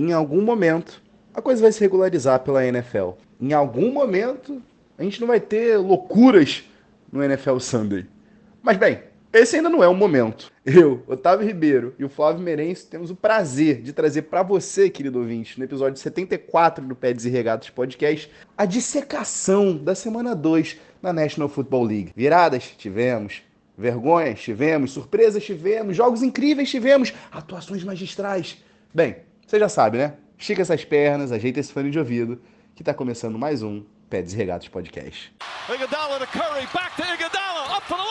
em algum momento, a coisa vai se regularizar pela NFL. Em algum momento, a gente não vai ter loucuras no NFL Sunday. Mas bem, esse ainda não é o momento. Eu, Otávio Ribeiro e o Flávio Merenço temos o prazer de trazer para você, querido ouvinte, no episódio 74 do Pés e Regatas Podcast, a dissecação da semana 2 na National Football League. Viradas? Tivemos. Vergonhas? Tivemos. Surpresas? Tivemos. Jogos incríveis? Tivemos. Atuações magistrais? Bem, você já sabe, né? Estica essas pernas, ajeita esse fone de ouvido, que tá começando mais um Pés e Regatas Podcast. Iguodala to Curry, back to Iguodala, up for the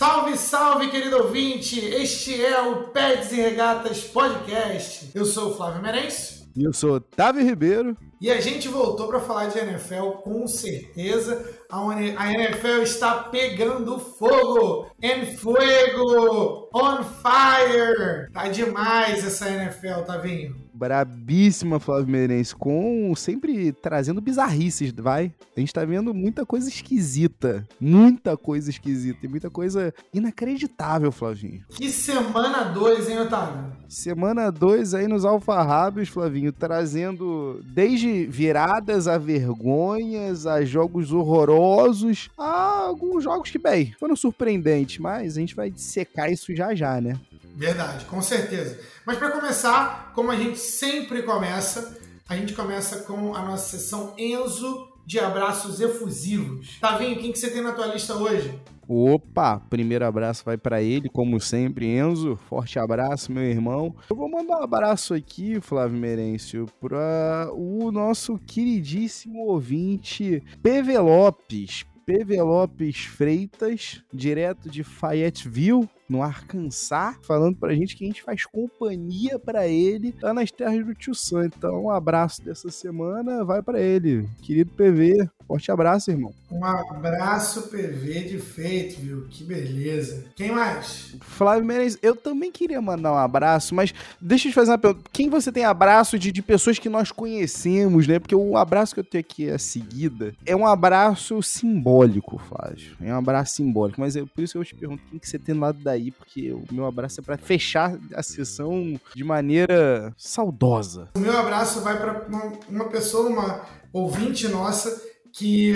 Salve, salve, querido ouvinte! Este é o Peds e Regatas Podcast. Eu sou o Flávio Merencio. E eu sou Otávio Ribeiro. E a gente voltou para falar de NFL com certeza. A NFL está pegando fogo! En fuego! On fire! Tá demais essa NFL, tá vindo? Brabíssima Flávio Meirense, com sempre trazendo bizarrices, vai? A gente tá vendo muita coisa esquisita, muita coisa esquisita e muita coisa inacreditável, Flavinho. Que semana 2, hein, Otávio? Semana 2 aí nos alfarrábios, Flavinho, trazendo desde viradas a vergonhas, a jogos horrorosos, a alguns jogos que, bem, foram surpreendentes, mas a gente vai secar isso já já, né? Verdade, com certeza. Mas para começar, como a gente sempre começa, a gente começa com a nossa sessão Enzo de abraços efusivos. Tavinho, quem que você tem na tua lista hoje? Opa, primeiro abraço vai para ele, como sempre, Enzo. Forte abraço, meu irmão. Eu vou mandar um abraço aqui, Flávio Merencio, para o nosso queridíssimo ouvinte PV Lopes. PV Lopes Freitas, direto de Fayetteville, no Arkansas, falando pra gente que a gente faz companhia para ele lá nas terras do Tio Sam. Então, um abraço dessa semana vai para ele. Querido PV, forte abraço, irmão. Um abraço PV de feito, viu? Que beleza. Quem mais? Flávio Menezes, eu também queria mandar um abraço, mas deixa eu te fazer uma pergunta. Quem você tem abraço de, de pessoas que nós conhecemos, né? Porque o abraço que eu tenho aqui a seguida é um abraço simbólico, Flávio. É um abraço simbólico, mas é por isso que eu te pergunto quem que você tem do lado daí porque o meu abraço é para fechar a sessão de maneira saudosa. O meu abraço vai para uma, uma pessoa, uma ouvinte nossa, que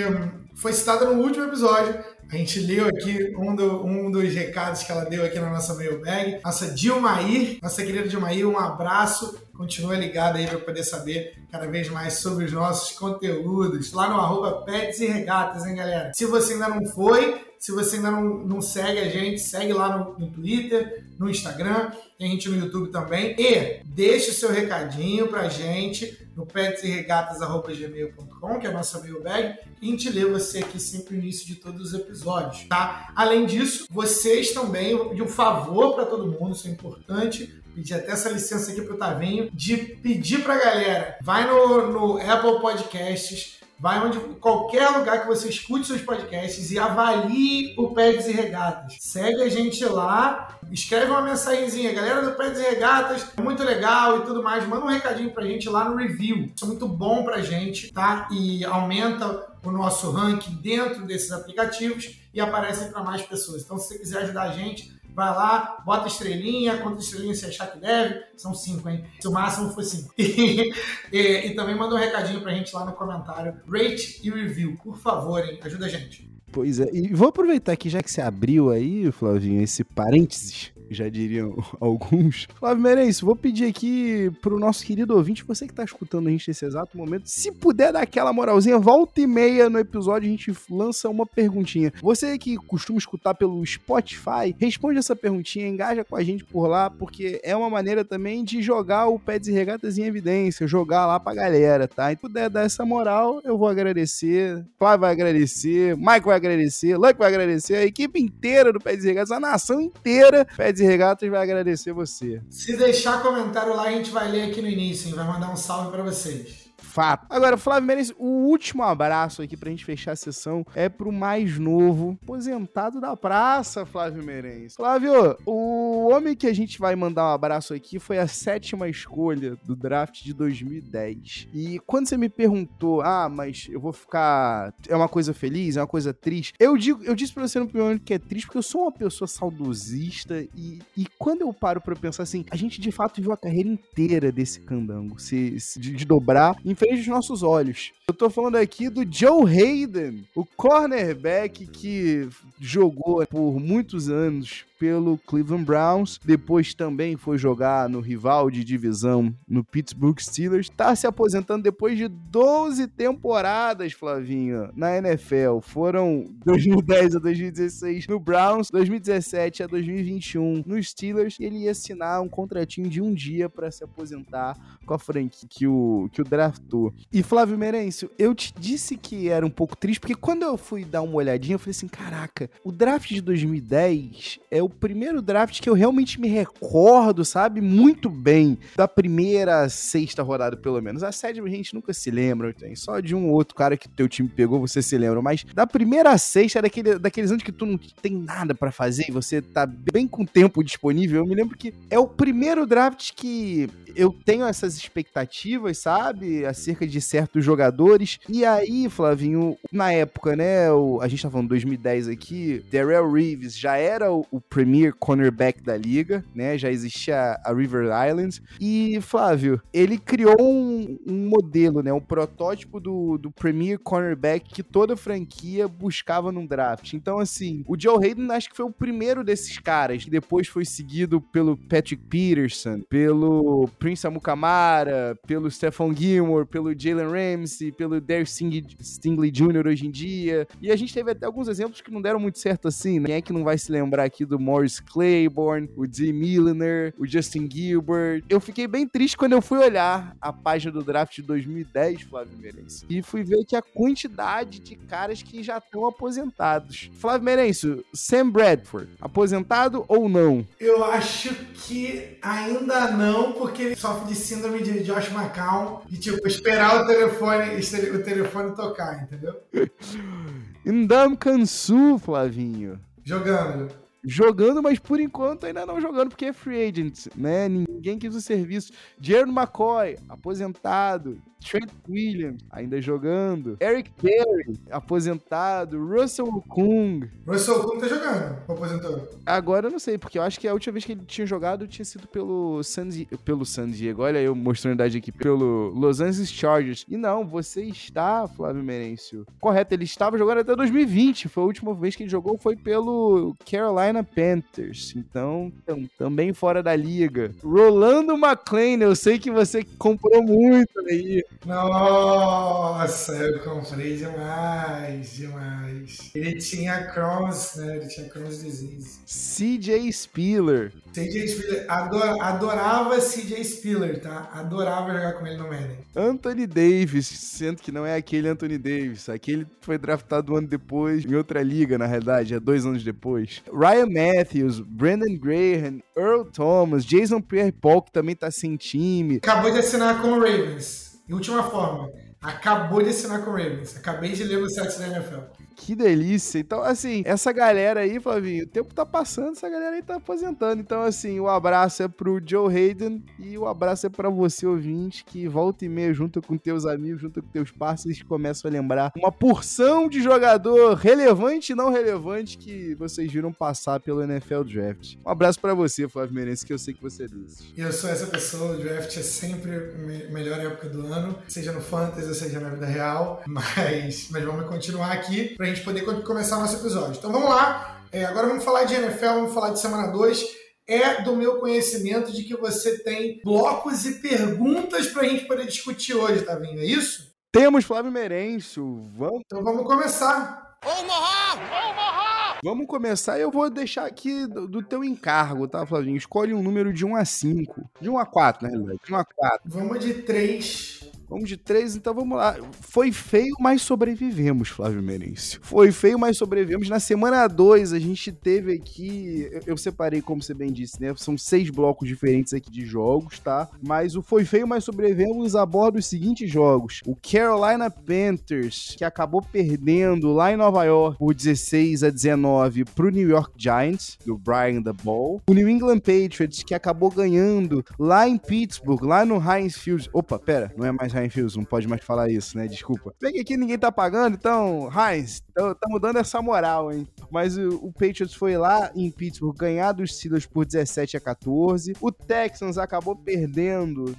foi citada no último episódio. A gente leu aqui um, do, um, dos recados que ela deu aqui na nossa mailbag. Nossa Dilmair, nossa querida Dilmair, um abraço. Continua ligado aí para poder saber cada vez mais sobre os nossos conteúdos lá no arroba Pets e Regatas, hein, galera? Se você ainda não foi, se você ainda não, não segue a gente, segue lá no, no Twitter, no Instagram, tem gente no YouTube também. E deixe o seu recadinho pra gente no petsregatas.gmail.com, que é a nossa mailbag, e a gente lê você aqui sempre no início de todos os episódios, tá? Além disso, vocês também, eu vou pedir um favor para todo mundo, isso é importante, pedir até essa licença aqui pro Tavinho, de pedir pra galera, vai no, no Apple Podcasts, Vai onde qualquer lugar que você escute seus podcasts e avalie o Pegs e Regatas. Segue a gente lá, escreve uma mensagenzinha, galera do Pegs e Regatas, muito legal e tudo mais. Manda um recadinho pra gente lá no review. Isso é muito bom pra gente, tá? E aumenta o nosso ranking dentro desses aplicativos e aparece para mais pessoas. Então, se você quiser ajudar a gente, vai lá, bota estrelinha, quanto estrelinha você achar que deve, são cinco, hein? Se o máximo for cinco. E, e, e também manda um recadinho pra gente lá no comentário, rate e review, por favor, hein? Ajuda a gente. Pois é, e vou aproveitar aqui, já que você abriu aí, Flavinho, esse parênteses, já diriam alguns. Flávio Merenço, vou pedir aqui pro nosso querido ouvinte, você que tá escutando a gente nesse exato momento, se puder dar aquela moralzinha, volta e meia no episódio a gente lança uma perguntinha. Você que costuma escutar pelo Spotify, responde essa perguntinha, engaja com a gente por lá, porque é uma maneira também de jogar o Pets e Regatas em evidência, jogar lá pra galera, tá? E puder dar essa moral, eu vou agradecer, Flávio vai agradecer, Mike vai agradecer, Luck vai agradecer, a equipe inteira do Pets e Regatas, a nação inteira, Pets e Regatas vai agradecer você. Se deixar comentário lá, a gente vai ler aqui no início, hein? vai mandar um salve para vocês. Fato. Agora, Flávio Meirelles, o último abraço aqui pra gente fechar a sessão é pro mais novo aposentado da praça, Flávio Meirelles. Flávio, o homem que a gente vai mandar um abraço aqui foi a sétima escolha do draft de 2010. E quando você me perguntou, ah, mas eu vou ficar. É uma coisa feliz, é uma coisa triste. Eu digo, eu disse pra você no primeiro que é triste, porque eu sou uma pessoa saudosista e, e quando eu paro pra pensar assim, a gente de fato viu a carreira inteira desse candango se, se de, de dobrar em frente aos nossos olhos. Eu tô falando aqui do Joe Hayden, o cornerback que jogou por muitos anos pelo Cleveland Browns, depois também foi jogar no rival de divisão no Pittsburgh Steelers, tá se aposentando depois de 12 temporadas, Flavinho, na NFL. Foram 2010 a 2016 no Browns, 2017 a 2021 no Steelers, e ele ia assinar um contratinho de um dia para se aposentar com a franquia que o, que o draftou. E Flávio Merencio, eu te disse que era um pouco triste, porque quando eu fui dar uma olhadinha, eu falei assim, caraca, o draft de 2010 é o primeiro draft que eu realmente me recordo, sabe? Muito bem. Da primeira sexta rodada, pelo menos. A sétima a gente nunca se lembra, tem. Só de um outro cara que teu time pegou, você se lembra. Mas da primeira sexta, daquele, daqueles anos que tu não tem nada para fazer e você tá bem com tempo disponível. Eu me lembro que é o primeiro draft que eu tenho essas expectativas, sabe? Acerca de certos jogadores. E aí, Flavinho, na época, né? O, a gente tá falando 2010 aqui, Darrell Reeves já era o, o premier cornerback da liga, né? Já existia a River Islands. E, Flávio, ele criou um, um modelo, né? Um protótipo do, do premier cornerback que toda franquia buscava num draft. Então, assim, o Joe Hayden acho que foi o primeiro desses caras, que depois foi seguido pelo Patrick Peterson, pelo Prince Amukamara, pelo Stephon Gilmore, pelo Jalen Ramsey, pelo Derek Stingley Jr. hoje em dia. E a gente teve até alguns exemplos que não deram muito certo assim, né? Quem é que não vai se lembrar aqui do Morris Claiborne, o Dee Milliner, o Justin Gilbert. Eu fiquei bem triste quando eu fui olhar a página do draft de 2010, Flávio Merencio, e fui ver que a quantidade de caras que já estão aposentados. Flávio Merencio, Sam Bradford, aposentado ou não? Eu acho que ainda não, porque ele sofre de síndrome de Josh McCown, de tipo, esperar o telefone, o telefone tocar, entendeu? Ndam Kansu, Flavinho. Jogando jogando, mas por enquanto ainda não jogando, porque é free agent, né? Ninguém quis o serviço. Jaron McCoy, aposentado. Trent Williams, ainda jogando. Eric Berry, aposentado. Russell Okung. Russell Okung tá jogando, aposentou. Agora eu não sei, porque eu acho que a última vez que ele tinha jogado tinha sido pelo San, Diego, pelo San Diego. Olha eu mostrando a idade aqui. Pelo Los Angeles Chargers. E não, você está, Flávio Merencio. Correto, ele estava jogando até 2020. Foi a última vez que ele jogou, foi pelo Carolina Panthers. Então, também fora da liga. Rolando McLean, eu sei que você comprou muito aí. Nossa, eu comprei demais, demais. Ele tinha Crohn's, né? Ele tinha Crohn's disease. CJ Spiller. CJ Spiller. Ador, adorava CJ Spiller, tá? Adorava jogar com ele no Madden. Anthony Davis, sendo que não é aquele Anthony Davis. Aquele foi draftado um ano depois, em outra liga, na realidade, há dois anos depois. Ryan Matthews, Brandon Graham, Earl Thomas, Jason Pierre-Paul, que também tá sem time. Acabou de assinar com o Ravens. Em última forma, acabou de assinar com o Ravens. Acabei de ler no site da NFL. Que delícia. Então, assim, essa galera aí, Flavinho, o tempo tá passando, essa galera aí tá aposentando. Então, assim, o abraço é pro Joe Hayden e o abraço é para você, ouvinte, que volta e meia, junto com teus amigos, junto com teus parceiros, começam a lembrar uma porção de jogador relevante e não relevante que vocês viram passar pelo NFL Draft. Um abraço para você, Flávio Merense, que eu sei que você é desses. Eu sou essa pessoa, o draft é sempre a melhor época do ano, seja no Fantasy, seja na vida real, mas, mas vamos continuar aqui pra gente poder começar o nosso episódio. Então vamos lá, é, agora vamos falar de NFL, vamos falar de semana 2. É do meu conhecimento de que você tem blocos e perguntas para a gente poder discutir hoje, tá vendo? É isso? Temos Flávio Merenço. Vamos. Então vamos começar. Omaha! Omaha! Vamos começar e eu vou deixar aqui do, do, teu encargo, tá, Flavinho? Escolhe um número de 1 a 5. De 1 a 4, na realidade. De 1 a 4. Vamos de 3 Vamos de três, então vamos lá. Foi feio, mas sobrevivemos, Flávio Merencio. Foi feio, mas sobrevivemos. Na semana 2, a gente teve aqui. Eu separei, como você bem disse, né? São seis blocos diferentes aqui de jogos, tá? Mas o Foi feio, mas sobrevivemos aborda os seguintes jogos: o Carolina Panthers, que acabou perdendo lá em Nova York por 16 a 19 pro New York Giants, do Brian the Ball. O New England Patriots, que acabou ganhando lá em Pittsburgh, lá no Heinz Field. Opa, pera, não é mais Heinz não pode mais falar isso, né? Desculpa. Bem que aqui ninguém tá pagando, então, Heinz, estamos dando essa moral, hein? Mas o, o, Patriots foi lá em Pittsburgh ganhar dos Steelers por 17 a 14. O Texans acabou perdendo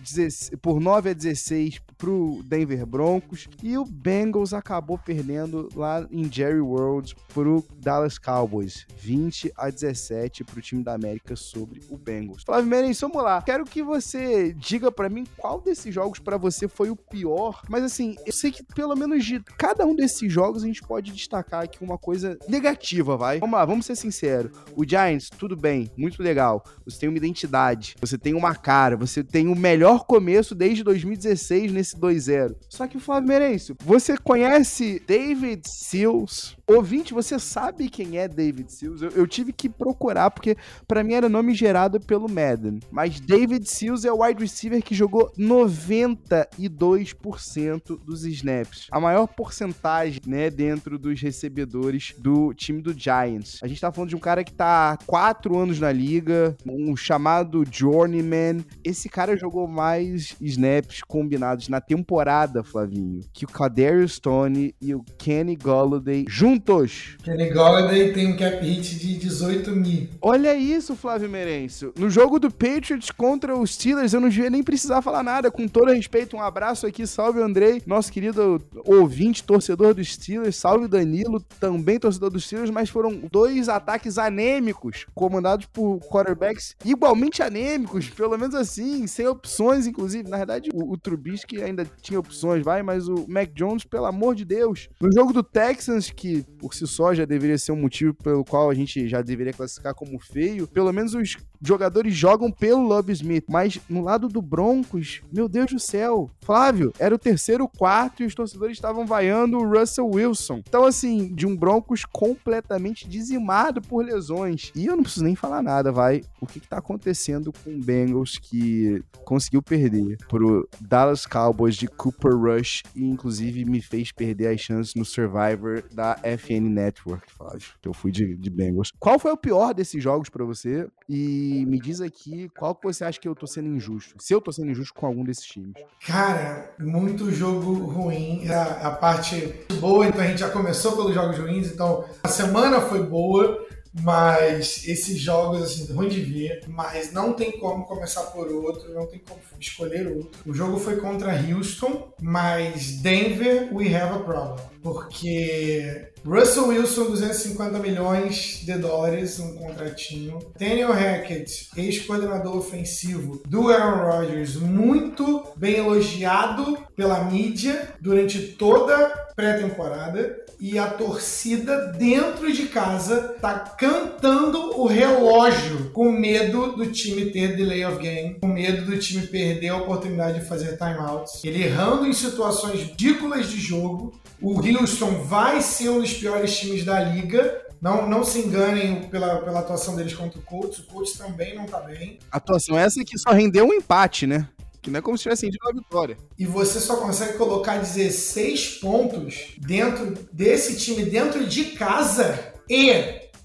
por 9 a 16 pro Denver Broncos. E o Bengals acabou perdendo lá em Jerry World pro Dallas Cowboys. 20 a 17 pro time da América sobre o Bengals. Flávio Merenço, vamos lá. Quero que você diga para mim qual desses jogos para você foi o pior. Mas assim, eu sei que pelo menos de cada um desses jogos a gente pode destacar aqui uma coisa negativa, vai? Vamos lá, vamos ser sinceros. O Giants, tudo bem, muito legal. Você tem uma identidade, você tem uma cara, você tem o melhor começo desde 2016 nesse 2-0. Só que o Flávio Merencio, você conhece David Seals? Ouvinte, você sabe quem é David Seals? Eu, eu tive que procurar, porque para mim era nome gerado pelo Madden. Mas David Seals é o wide receiver que jogou 92% dos snaps. A maior porcentagem, né, dentro dos recebedores do time do Giants. A gente tá falando de um cara que tá há 4 anos na liga, um chamado Journeyman. Esse cara jogou mais snaps combinados na temporada, Flavinho, que o Kadarius Stone e o Kenny Golladay juntos juntos. Kenny Golladay tem um cap hit de 18 mil. Olha isso, Flávio Merencio. No jogo do Patriots contra os Steelers, eu não devia nem precisar falar nada. Com todo respeito, um abraço aqui. Salve, Andrei, nosso querido ouvinte, torcedor dos Steelers. Salve, Danilo, também torcedor dos Steelers. Mas foram dois ataques anêmicos, comandados por quarterbacks igualmente anêmicos, pelo menos assim, sem opções, inclusive. Na verdade, o, o Trubisky ainda tinha opções, vai, mas o Mac Jones, pelo amor de Deus. No jogo do Texans, que por si só já deveria ser um motivo pelo qual a gente já deveria classificar como feio. Pelo menos os jogadores jogam pelo Love Smith, mas no lado do Broncos, meu Deus do céu, Flávio, era o terceiro quarto e os torcedores estavam vaiando o Russell Wilson. Então, assim, de um Broncos completamente dizimado por lesões. E eu não preciso nem falar nada, vai. O que, que tá acontecendo com o Bengals que conseguiu perder pro Dallas Cowboys de Cooper Rush e, inclusive, me fez perder as chances no Survivor da FN Network, Flávio. Que eu fui de, de Bengals. Qual foi o pior desses jogos para você? E me diz aqui qual que você acha que eu tô sendo injusto. Se eu tô sendo injusto com algum desses times. Cara, muito jogo ruim. A, a parte boa, então a gente já começou pelos jogos ruins, então a semana foi boa. Mas esses jogos, assim, ruim de ver, mas não tem como começar por outro, não tem como escolher outro. O jogo foi contra Houston, mas Denver, we have a problem. Porque Russell Wilson, 250 milhões de dólares, um contratinho. Daniel Hackett, ex-coordenador ofensivo do Aaron Rodgers, muito bem elogiado pela mídia durante toda pré-temporada e a torcida dentro de casa tá cantando o relógio com medo do time ter delay of game, com medo do time perder a oportunidade de fazer timeouts. Ele errando em situações ridículas de jogo. O Houston vai ser um dos piores times da liga, não, não se enganem pela, pela atuação deles contra o Colts. O Colts também não tá bem. atuação essa que só rendeu um empate, né? Que não é como se tivesse ido uma vitória. E você só consegue colocar 16 pontos dentro desse time, dentro de casa. E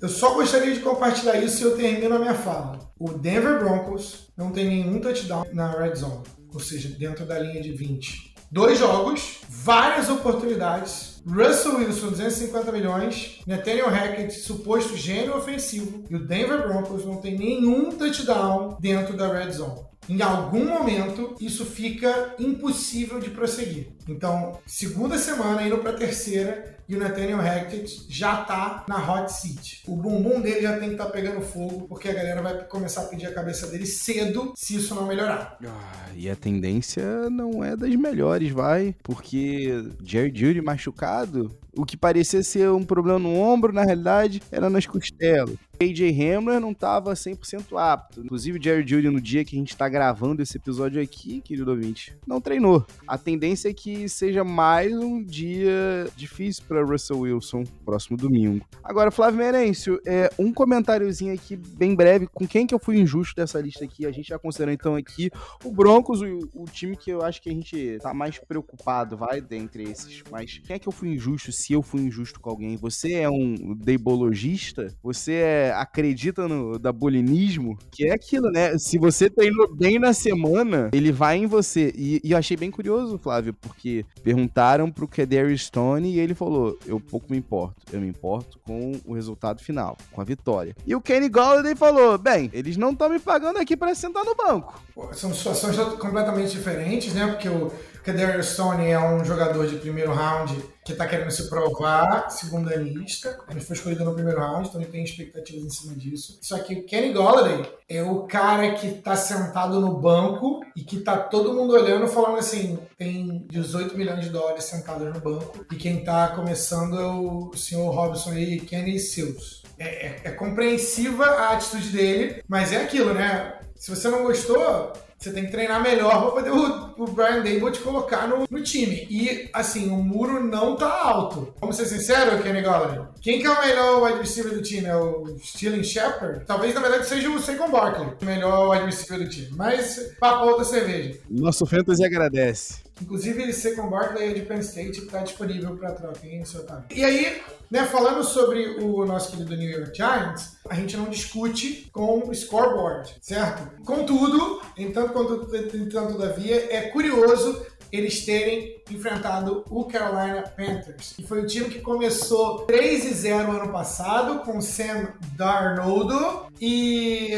eu só gostaria de compartilhar isso e eu termino a minha fala. O Denver Broncos não tem nenhum touchdown na red zone, ou seja, dentro da linha de 20. Dois jogos, várias oportunidades. Russell Wilson, 250 milhões. Nathaniel Hackett, suposto gênio ofensivo. E o Denver Broncos não tem nenhum touchdown dentro da red zone em algum momento isso fica impossível de prosseguir. Então, segunda semana, indo para terceira, e o Nathaniel Hackett já tá na hot seat. O bumbum dele já tem que estar tá pegando fogo, porque a galera vai começar a pedir a cabeça dele cedo se isso não melhorar. Ah, e a tendência não é das melhores, vai, porque Jerry Judy machucado O que parecia ser um problema no ombro, na realidade, era nas costelas. AJ Hamler não estava 100% apto. Inclusive, o Jerry Judy, no dia que a gente está gravando esse episódio aqui, querido ouvinte, não treinou. A tendência é que seja mais um dia difícil para Russell Wilson próximo domingo. Agora, Flávio Merencio, é, um comentáriozinho aqui bem breve. Com quem que eu fui injusto dessa lista aqui? A gente já considerou então aqui o Broncos, o, o time que eu acho que a gente tá mais preocupado, vai, dentre esses. Mas quem é que eu fui injusto? Se eu fui injusto com alguém? Você é um deibologista? Você é acredita no dabolinismo, que é aquilo, né? Se você treinou bem na semana, ele vai em você. E, e eu achei bem curioso, Flávio, porque perguntaram pro Kedary Stone e ele falou: Eu pouco me importo. Eu me importo com o resultado final, com a vitória. E o Kenny Golladay falou: Bem, eles não estão me pagando aqui para sentar no banco. São situações completamente diferentes, né? Porque o Kadarius Stone é um jogador de primeiro round que está querendo se provar, segunda lista. Ele foi escolhido no primeiro round, então ele tem expectativas em cima disso. Só que o Kenny Golladay é o cara que está sentado no banco e que tá todo mundo olhando falando assim, tem 18 milhões de dólares sentados no banco e quem está começando é o senhor Robson e Kenny Seals. É, é, é compreensiva a atitude dele, mas é aquilo, né? Se você não gostou, você tem que treinar melhor para poder o, o Brian Dable te colocar no, no, time. E, assim, o muro não tá alto. Vamos ser sinceros, Kenny Galladay? Quem que é o melhor wide receiver do time? É o Stealing Shepard? Talvez, na verdade, seja o Saquon Barkley, o melhor wide receiver do time. Mas, papo outra cerveja. Nosso Fantasy agradece. Inclusive, Second Barkley de Penn State está disponível para troca, hein, seu Otávio? E aí, né, falando sobre o nosso querido New York Giants, a gente não discute com o scoreboard, certo? Contudo, entanto, quanto, entanto, todavia, é curioso eles terem enfrentado o Carolina Panthers, que foi o time que começou 3 e 0 ano passado com Sam Darnold e,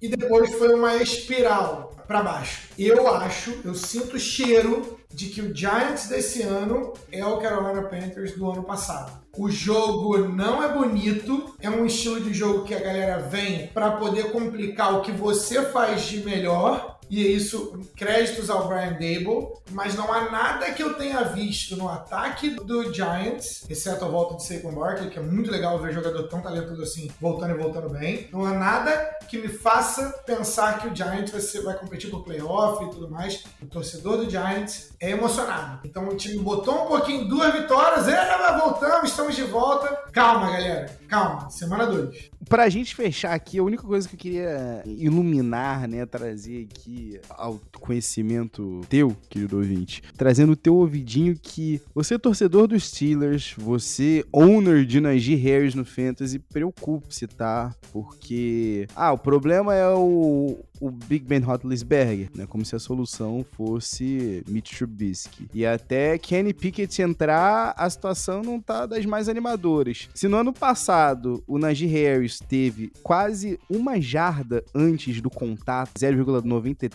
e depois foi uma espiral para baixo. Eu acho, eu sinto o cheiro de que o Giants desse ano é o Carolina Panthers do ano passado. O jogo não é bonito, é um estilo de jogo que a galera vem para poder complicar o que você faz de melhor e é isso, créditos ao Brian Dable, mas não há nada que eu tenha visto no ataque do Giants, exceto a volta de Saquon Barkley, que é muito legal ver jogador tão talentoso assim voltando e voltando bem. Não há nada que me faça pensar que o Giants vai, ser, vai competir por playoff e tudo mais. O torcedor do Giants é emocionado. Então o time botou um pouquinho, duas vitórias, é, voltamos, estamos de volta. Calma, galera, calma, semana 2. Pra gente fechar aqui, a única coisa que eu queria iluminar, né, trazer aqui ao conhecimento teu, querido ouvinte, trazendo o teu ouvidinho que você é torcedor dos Steelers, você owner de Najee Harris no Fantasy, preocupe-se, tá? Porque, ah, o problema é o, o Big Ben Roethlisberger, né? Como se a solução fosse Mitch Trubisky. E até Kenny Pickett entrar, a situação não tá das mais animadoras. Se no ano passado o Najee Harris teve quase uma jarda antes do contato, 0,93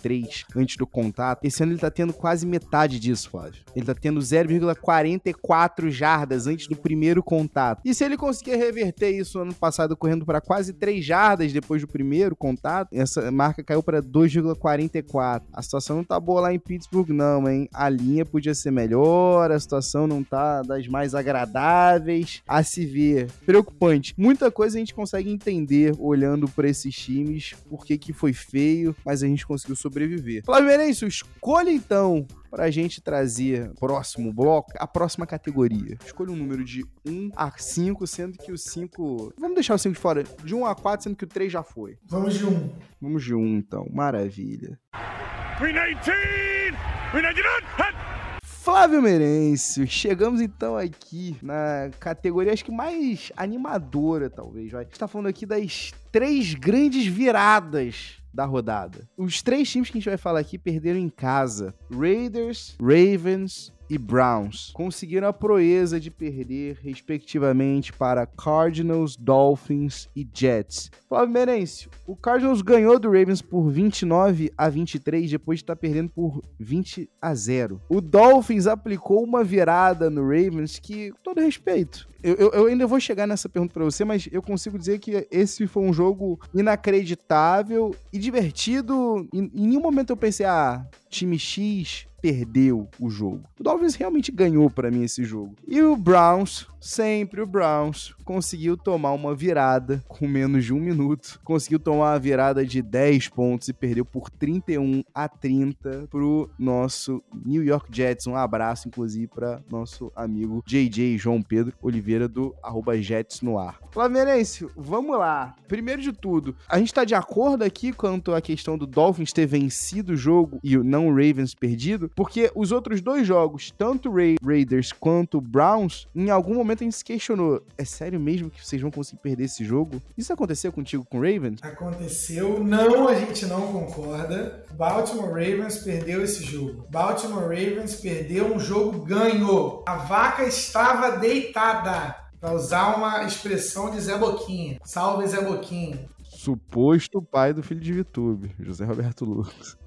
antes do contato. Esse ano ele tá tendo quase metade disso, Flávio. Ele tá tendo 0,44 jardas antes do primeiro contato. E se ele conseguir reverter isso no ano passado, correndo para quase 3 jardas depois do primeiro contato, essa marca caiu para 2,44. A situação não tá boa lá em Pittsburgh, não, hein? A linha podia ser melhor, a situação não tá das mais agradáveis a se ver. Preocupante. Muita coisa a gente consegue entender, olhando para esses times, por que que foi feio, mas a gente conseguiu sobreviver. Flávio Merencio, escolha então para a gente trazer próximo bloco a próxima categoria. Escolha um número de 1 a 5, sendo que o 5. Vamos deixar o 5 de fora. De 1 a 4, sendo que o 3 já foi. Vamos de 1. Vamos de 1, então. Maravilha. 319! 319! Flávio Merencio, chegamos então aqui na categoria acho que mais animadora, talvez. Vai. A gente tá falando aqui das três grandes viradas da rodada. Os três times que a gente vai falar aqui perderam em casa: Raiders, Ravens e Browns conseguiram a proeza de perder, respectivamente, para Cardinals, Dolphins e Jets. Flávio Merencio, o Cardinals ganhou do Ravens por 29 a 23 depois de estar perdendo por 20 a 0. O Dolphins aplicou uma virada no Ravens que, com todo respeito, Eu, eu, ainda vou chegar nessa pergunta para você, mas eu consigo dizer que esse foi um jogo inacreditável e divertido. Em, em nenhum momento eu pensei, ah, time X perdeu o jogo. O Dolphins realmente ganhou para mim esse jogo. E o Browns, sempre o Browns, conseguiu tomar uma virada com menos de um minuto. Conseguiu tomar uma virada de 10 pontos e perdeu por 31 a 30 pro nosso New York Jets. Um abraço, inclusive, para nosso amigo JJ João Pedro Oliveira do arroba Jets no ar. Flavinense, vamos lá. Primeiro de tudo, a gente tá de acordo aqui quanto à questão do Dolphins ter vencido o jogo e não o Ravens perdido, porque os outros dois jogos, tanto Ra Raiders quanto Browns, em algum momento a gente se questionou: é sério mesmo que vocês vão conseguir perder esse jogo? Isso aconteceu contigo com o Ravens? Aconteceu, não, a gente não concorda. Baltimore Ravens perdeu esse jogo. Baltimore Ravens perdeu um jogo ganho. A vaca estava deitada. Pra usar uma expressão de Zé Boquinha. Salve Zé Boquinha. Suposto pai do filho de Vitube, José Roberto Lucas.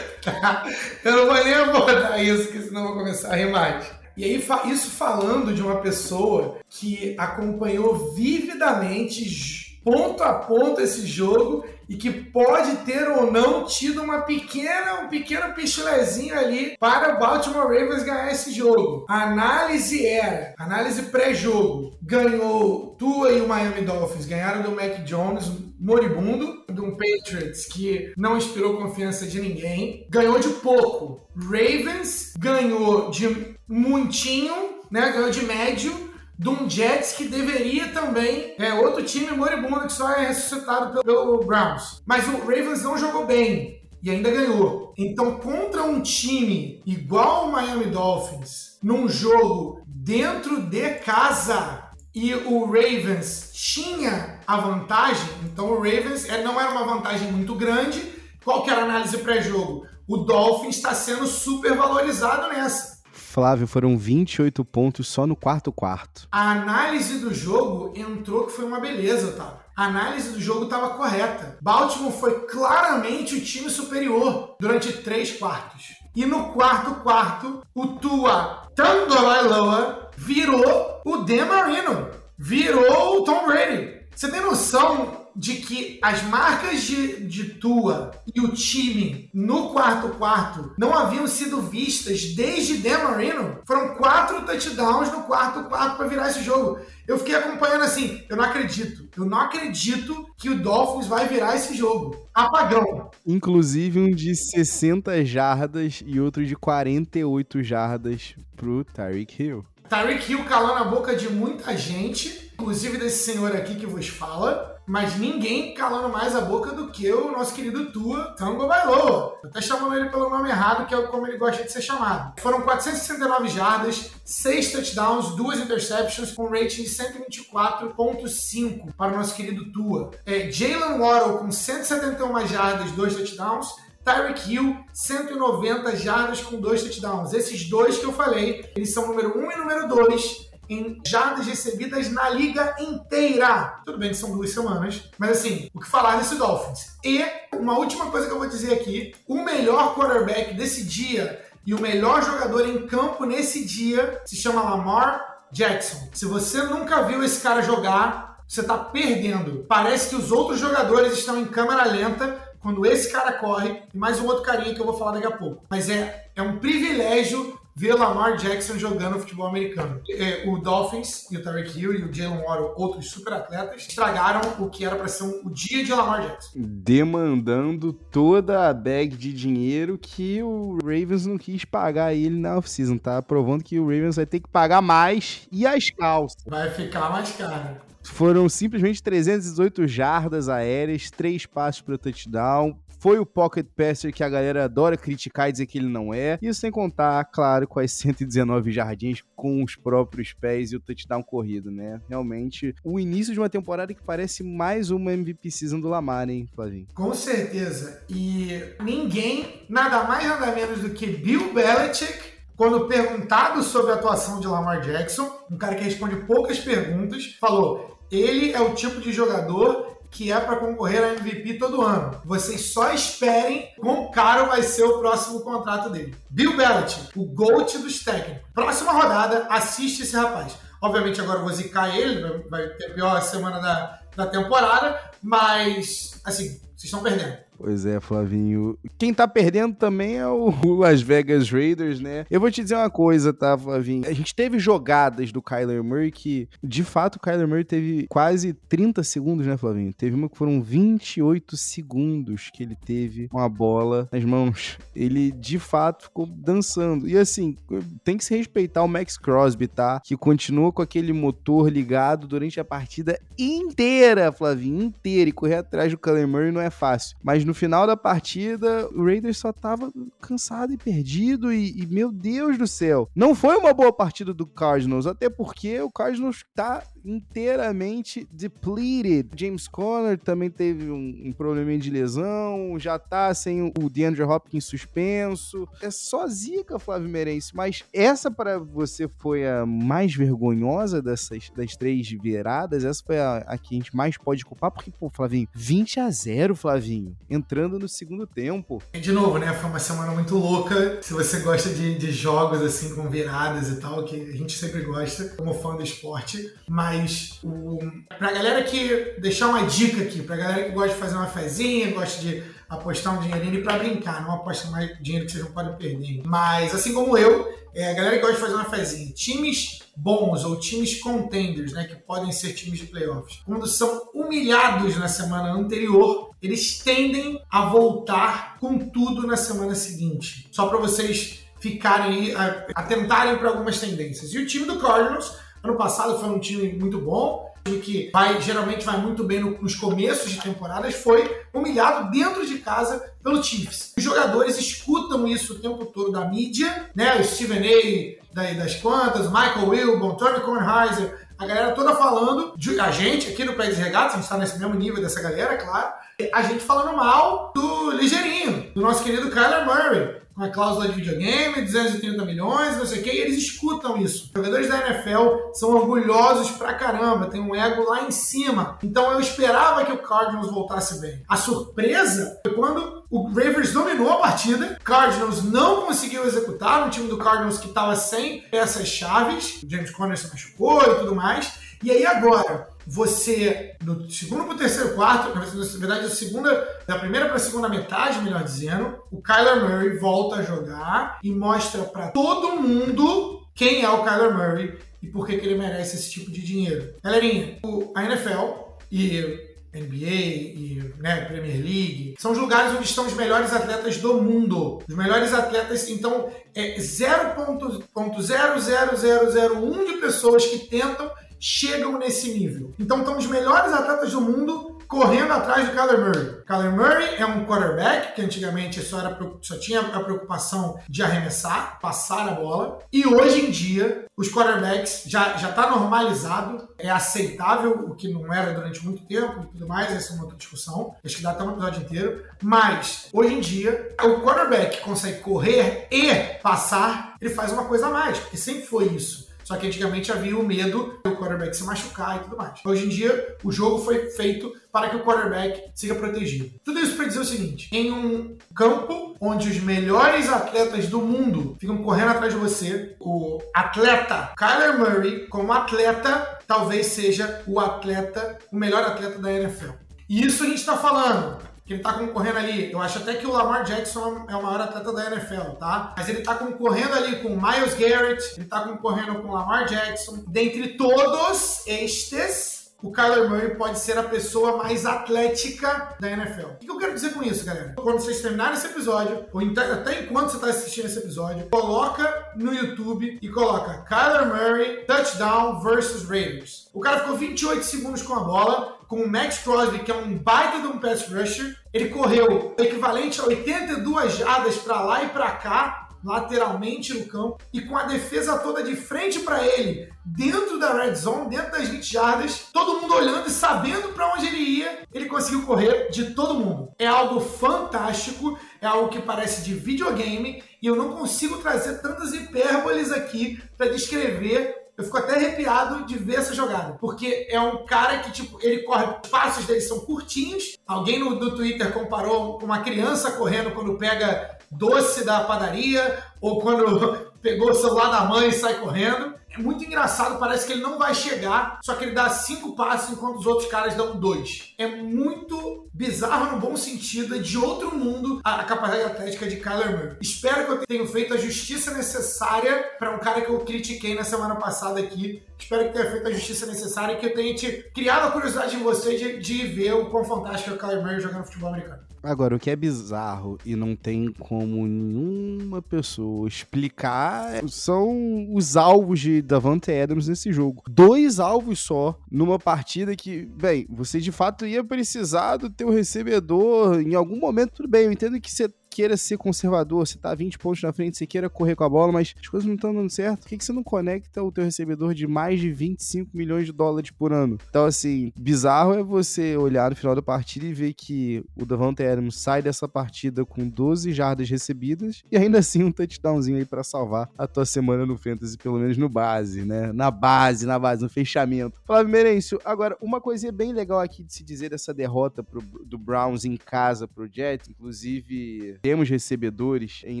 eu não vou nem abordar isso, que senão eu vou começar a rir mais. E aí, isso falando de uma pessoa que acompanhou vividamente, ponto a ponto, esse jogo e que pode ter ou não tido uma pequena, um pequeno pichulezinho ali para o Baltimore Ravens ganhar esse jogo. A análise era, análise pré-jogo, ganhou Tua e o Miami Dolphins, ganharam do Mac Jones, moribundo, de um Patriots que não inspirou confiança de ninguém, ganhou de pouco. Ravens ganhou de muitinho, né? Ganhou de médio de um Jets que deveria também é outro time moribundo que só é ressuscitado pelo, pelo Browns. Mas o Ravens não jogou bem e ainda ganhou. Então, contra um time igual o Miami Dolphins, num jogo dentro de casa e o Ravens tinha a vantagem, então o Ravens é, não era uma vantagem muito grande. Qual que era a análise pré-jogo? O Dolphins está sendo super valorizado nessa. Flávio, foram 28 pontos só no quarto quarto. A análise do jogo entrou que foi uma beleza, tá? A análise do jogo estava correta. Baltimore foi claramente o time superior durante três quartos. E no quarto quarto, o Tua Tagovailoa virou o Dan Marino, virou o Tom Brady. Você tem noção de que as marcas de, de Tua e o time no quarto quarto não haviam sido vistas desde Dan Marino. Foram quatro touchdowns no quarto quarto para virar esse jogo. Eu fiquei acompanhando assim, eu não acredito. Eu não acredito que o Dolphins vai virar esse jogo. Apagão. Inclusive um de 60 jardas e outro de 48 jardas pro Tyreek Hill. Tyreek Hill calando a boca de muita gente, inclusive desse senhor aqui que vos fala mas ninguém calando mais a boca do que o nosso querido Tua Tango Bailoa. Eu tô chamando ele pelo nome errado, que é como ele gosta de ser chamado. Foram 469 jardas, 6 touchdowns, 2 interceptions, com rating de 124.5 para o nosso querido Tua. É, Jalen Waddle com 171 jardas, 2 touchdowns. Tyreek Hill, 190 jardas com 2 touchdowns. Esses dois que eu falei, eles são número 1 um e número 2 em jardas recebidas na liga inteira. Tudo bem que são duas semanas, mas assim, o que falar desse Dolphins? E uma última coisa que eu vou dizer aqui: o melhor quarterback desse dia e o melhor jogador em campo nesse dia se chama Lamar Jackson. Se você nunca viu esse cara jogar, você tá perdendo. Parece que os outros jogadores estão em câmera lenta quando esse cara corre, e mais um outro carinha que eu vou falar daqui a pouco. Mas é, é um privilégio ver Lamar Jackson jogando futebol americano. É, o Dolphins e o Tarek Hill e o Jalen Waddle, outros super atletas, estragaram o que era para ser um, o dia de Lamar Jackson. Demandando toda a bag de dinheiro que o Ravens não quis pagar ele na off-season, tá? Provando que o Ravens vai ter que pagar mais e as calças. Vai ficar mais caro. Foram simplesmente 318 jardas aéreas, três passos para touchdown, foi o pocket passer que a galera adora criticar e dizer que ele não é. Isso sem contar, claro, com as 119 jardins com os próprios pés e o touchdown corrido, né? Realmente, o início de uma temporada que parece mais uma MVP season do Lamar, hein, Flavinho? Com certeza. E ninguém, nada mais nada menos do que Bill Belichick, quando perguntado sobre a atuação de Lamar Jackson, um cara que responde poucas perguntas, falou: ele é o tipo de jogador que é para concorrer a MVP todo ano. Vocês só esperem quão caro vai ser o próximo contrato dele. Bill Belichick, o GOAT dos técnicos. Próxima rodada, assiste esse rapaz. Obviamente agora eu vou zicar ele, vai ter a pior semana da, da temporada, mas, assim, vocês estão perdendo. Pois é, Flavinho. Quem tá perdendo também é o Las Vegas Raiders, né? Eu vou te dizer uma coisa, tá, Flavinho? A gente teve jogadas do Kyler Murray que, de fato, o Kyler Murray teve quase 30 segundos, né, Flavinho? Teve uma que foram 28 segundos que ele teve uma bola nas mãos. Ele, de fato, ficou dançando. E assim, tem que se respeitar o Max Crosby, tá? Que continua com aquele motor ligado durante a partida inteira, Flavinho, inteira. E correr atrás do Kyler Murray não é fácil. Mas no final da partida, o Raiders só tava cansado e perdido e, e, meu Deus do céu. Não foi uma boa partida do Cardinals, até porque o Cardinals tá inteiramente depleted. James Conner também teve um, um probleminha de lesão, já tá sem o DeAndre Hopkins suspenso. É só zica, Flávio Merense, mas essa para você foi a mais vergonhosa dessas das três viradas, essa foi a, a que a gente mais pode culpar, porque, pô, Flavinho, 20 a 0, Flavinho, entrando no segundo tempo. De novo, né, foi uma semana muito louca. Se você gosta de, de jogos assim com viradas e tal, que a gente sempre gosta, como fã do esporte, mas mas o, pra galera que. deixar uma dica aqui, pra galera que gosta de fazer uma fezinha, gosta de apostar um dinheirinho e brincar, não aposta mais dinheiro que vocês não podem perder. Mas assim como eu, é, a galera que gosta de fazer uma fezinha, times bons ou times contenders, né, que podem ser times de playoffs, quando são humilhados na semana anterior, eles tendem a voltar com tudo na semana seguinte. Só para vocês ficarem aí, atentarem para algumas tendências. E o time do Cardinals Ano passado foi um time muito bom, time que vai, geralmente vai muito bem nos começos de temporadas, foi humilhado dentro de casa pelo Chiefs. Os jogadores escutam isso o tempo todo da mídia, né? O Steven A. das quantas, Michael Wilbon, Tony Kornheiser, a galera toda falando, de, a gente aqui no de Regatas, a gente está nesse mesmo nível dessa galera, claro, a gente falando mal do ligeirinho, do nosso querido Kyler Murray com a cláusula de videogame, 230 milhões, não sei o que, e eles escutam isso. Os jogadores da NFL são orgulhosos pra caramba, tem um ego lá em cima. Então eu esperava que o Cardinals voltasse bem. A surpresa foi quando o Ravens dominou a partida, Cardinals não conseguiu executar, um time do Cardinals que estava sem peças chaves, o James Conner se machucou e tudo mais. E aí agora, você, do segundo para o terceiro quarto, na verdade, da, segunda, da primeira para a segunda metade, melhor dizendo, o Kyler Murray volta a jogar e mostra para todo mundo quem é o Kyler Murray e por que, que ele merece esse tipo de dinheiro. Galerinha, o, a NFL e NBA e né, Premier League, são os lugares onde estão os melhores atletas do mundo. Os melhores atletas, então, é 0.00001 de pessoas que tentam chegam nesse nível. Então estão os melhores atletas do mundo correndo atrás do Kyler Murray. Kyler Murray é um quarterback que antigamente só, era, só tinha a preocupação de arremessar, passar a bola. E hoje em dia, os quarterbacks já está normalizado, é aceitável, o que não era durante muito tempo e tudo mais, essa é uma outra discussão. Acho que dá até um episódio inteiro. Mas, hoje em dia, o quarterback consegue correr e passar, ele faz uma coisa a mais, porque sempre foi isso. Só que antigamente havia o medo do quarterback se machucar e tudo mais. Hoje em dia, o jogo foi feito para que o quarterback siga protegido. Tudo isso para dizer o seguinte: em um campo onde os melhores atletas do mundo ficam correndo atrás de você, o atleta Kyler Murray, como atleta, talvez seja o atleta, o melhor atleta da NFL. E isso a gente está falando que ele tá concorrendo ali. Eu acho até que o Lamar Jackson é o maior atleta da NFL, tá? Mas ele tá concorrendo ali com Miles Garrett, ele tá concorrendo com Lamar Jackson. Dentre todos estes, o Kyler Murray pode ser a pessoa mais atlética da NFL. O que eu quero dizer com isso, galera? Quando vocês terminarem esse episódio, ou até enquanto você está assistindo esse episódio, coloca no YouTube e coloca Kyler Murray touchdown versus Raiders. O cara ficou 28 segundos com a bola, com o Max Crosby, que é um baita de um pass rusher. Ele correu equivalente a 82 jardas para lá e para cá, lateralmente no campo e com a defesa toda de frente para ele, dentro da red zone, dentro das 20 jardas, todo mundo olhando e sabendo para onde ele ia, ele conseguiu correr de todo mundo. É algo fantástico, é algo que parece de videogame e eu não consigo trazer tantas hipérboles aqui para descrever eu fico até arrepiado de ver essa jogada. Porque é um cara que, tipo, ele corre, os passos dele são curtinhos. Alguém no, no Twitter comparou uma criança correndo quando pega doce da padaria ou quando pegou o celular da mãe e sai correndo. É muito engraçado, parece que ele não vai chegar, só que ele dá cinco passos enquanto os outros caras dão dois. É muito bizarro no bom sentido, é de outro mundo a, capacidade atlética de Kyler Murray. Espero que eu tenha feito a justiça necessária para um cara que eu critiquei na semana passada aqui. Espero que tenha feito a justiça necessária e que eu tenha te criado a curiosidade em você de, de ver o quão fantástico é o Kyler Murray jogando futebol americano. Agora, o que é bizarro e não tem como nenhuma pessoa explicar são os alvos de Davante Adams nesse jogo. Dois alvos só numa partida que, bem, você de fato ia precisar do teu recebedor em algum momento, tudo bem, eu entendo que você queira ser conservador, você tá 20 pontos na frente, você queira correr com a bola, mas as coisas não estão dando certo. Por que, que você não conecta o teu recebedor de mais de 25 milhões de dólares por ano? Então, assim, bizarro é você olhar no final da partida e ver que o Davante Adams sai dessa partida com 12 jardas recebidas e ainda assim um touchdownzinho aí para salvar a tua semana no Fantasy, pelo menos no base, né? Na base, na base, no fechamento. Flávio Merencio, agora, uma coisinha bem legal aqui de se dizer dessa derrota pro, do Browns em casa pro Jets, inclusive temos recebedores em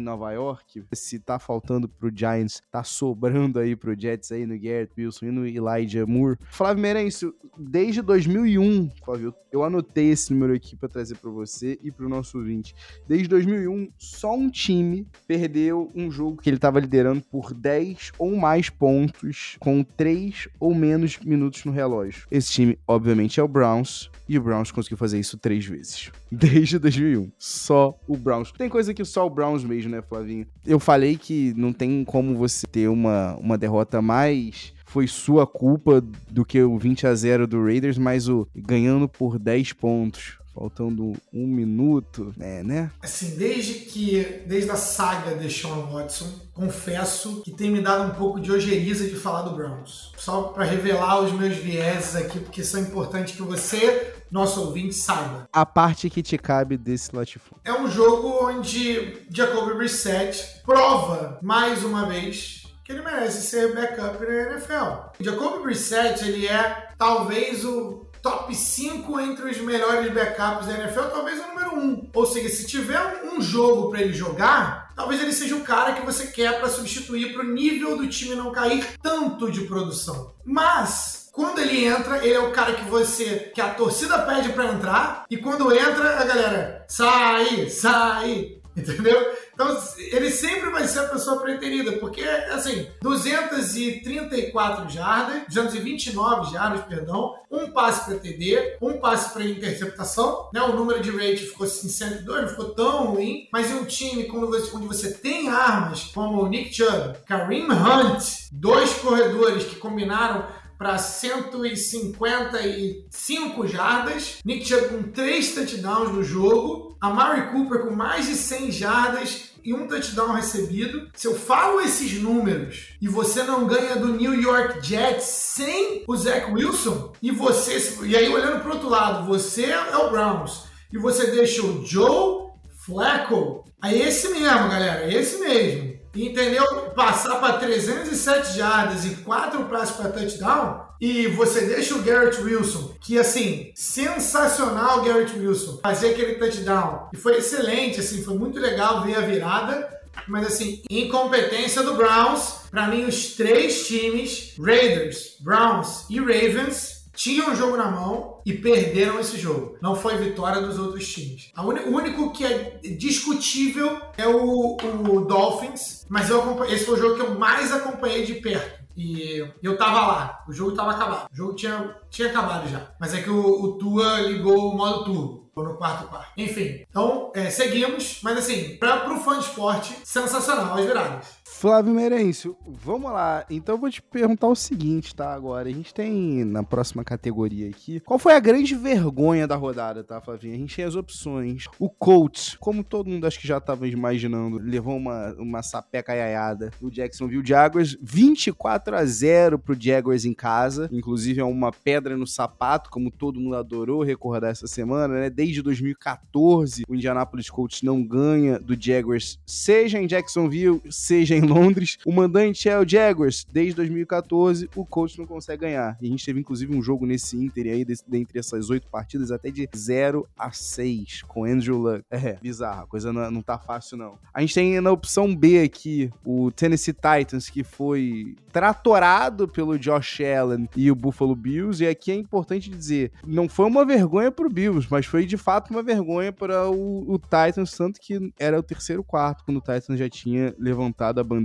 Nova York. Se tá faltando pro Giants, tá sobrando aí pro Jets aí no Garrett Wilson e no Elijah Moore. Flávio Merencio, desde 2001, Flávio, eu anotei esse número aqui para trazer para você e pro nosso ouvinte. Desde 2001, só um time perdeu um jogo que ele tava liderando por 10 ou mais pontos com 3 ou menos minutos no relógio. Esse time, obviamente, é o Browns e o Browns conseguiu fazer isso três vezes. Desde 2001. Só o Browns. Tem coisa que só o Browns mesmo, né, Flavinho? Eu falei que não tem como você ter uma, uma derrota mais foi sua culpa do que o 20 a 0 do Raiders, mas o ganhando por 10 pontos faltando um minuto, é, né? Assim, desde que, desde a saga de Sean Watson, confesso que tem me dado um pouco de ojeriza de falar do Browns. Só para revelar os meus vieses aqui, porque são importantes que você, nosso ouvinte, saiba. A parte que te cabe desse latifúndio. É um jogo onde Jacoby Brissett prova, mais uma vez, que ele merece ser backup na NFL. Jacoby Brissett, ele é talvez o top 5 entre os melhores backups da NFL, talvez o número 1. Ou seja, se tiver um jogo para ele jogar, talvez ele seja o cara que você quer para substituir para o nível do time não cair tanto de produção. Mas quando ele entra, ele é o cara que você que a torcida pede para entrar e quando entra, a galera sai, sai, entendeu? Então, ele sempre vai ser a pessoa preterida, porque, assim, 234 jardas, 229 jardas, perdão, um passe para TD, um passe para interceptação, né? O número de rate ficou assim, 102, não ficou tão ruim, mas em um time você, onde você tem armas, como o Nick Chubb, Kareem Hunt, dois corredores que combinaram para 155 jardas, Nick Chubb com 3 touchdowns no jogo, a Mary Cooper com mais de 100 jardas e um touchdown recebido. Se eu falo esses números e você não ganha do New York Jets sem o Zach Wilson, e você, e aí olhando para outro lado, você é o Browns, e você deixa o Joe Flacco, é esse mesmo, galera, é esse mesmo entendeu? Passar para 307 jardas e 4 passes para touchdown, e você deixa o Garrett Wilson, que assim, sensacional o Garrett Wilson, fazer aquele touchdown. E foi excelente, assim, foi muito legal ver a virada. Mas assim, incompetência do Browns, para mim os três times, Raiders, Browns e Ravens, tinham o jogo na mão e perderam esse jogo. Não foi vitória dos outros times. o único que é discutível é o, o Dolphins, mas eu esse foi o jogo que eu mais acompanhei de perto. E eu tava lá, o jogo tava acabado. O jogo tinha, tinha acabado já. Mas é que o, o Tua ligou o modo turbo no quarto quarto. Enfim, então é, seguimos, mas assim, para o fã de esporte, sensacional as viradas. Flávio Merencio, vamos lá. Então eu vou te perguntar o seguinte, tá? Agora, a gente tem na próxima categoria aqui. Qual foi a grande vergonha da rodada, tá, Flavinho? A gente tem as opções. O Colts, como todo mundo acho que já estava imaginando, levou uma, uma sapeca aiada. O Jacksonville Jaguars, 24 a 0 pro Jaguars em casa. Inclusive é uma pedra no sapato, como todo mundo adorou recordar essa semana, né? Desde 2014, o Indianapolis Colts não ganha do Jaguars, seja em Jacksonville, seja em Londres. O mandante é o Jaguars. Desde 2014, o Colts não consegue ganhar. E a gente teve, inclusive, um jogo nesse Inter aí, dentre essas oito partidas, até de 0 a 6, com Andrew Luck. É, bizarro. A coisa não, não tá fácil, não. A gente tem na opção B aqui o Tennessee Titans, que foi tratorado pelo Josh Allen e o Buffalo Bills. E aqui é importante dizer, não foi uma vergonha pro Bills, mas foi de fato uma vergonha para o, o Titans, tanto que era o terceiro quarto, quando o Titans já tinha levantado a bandeira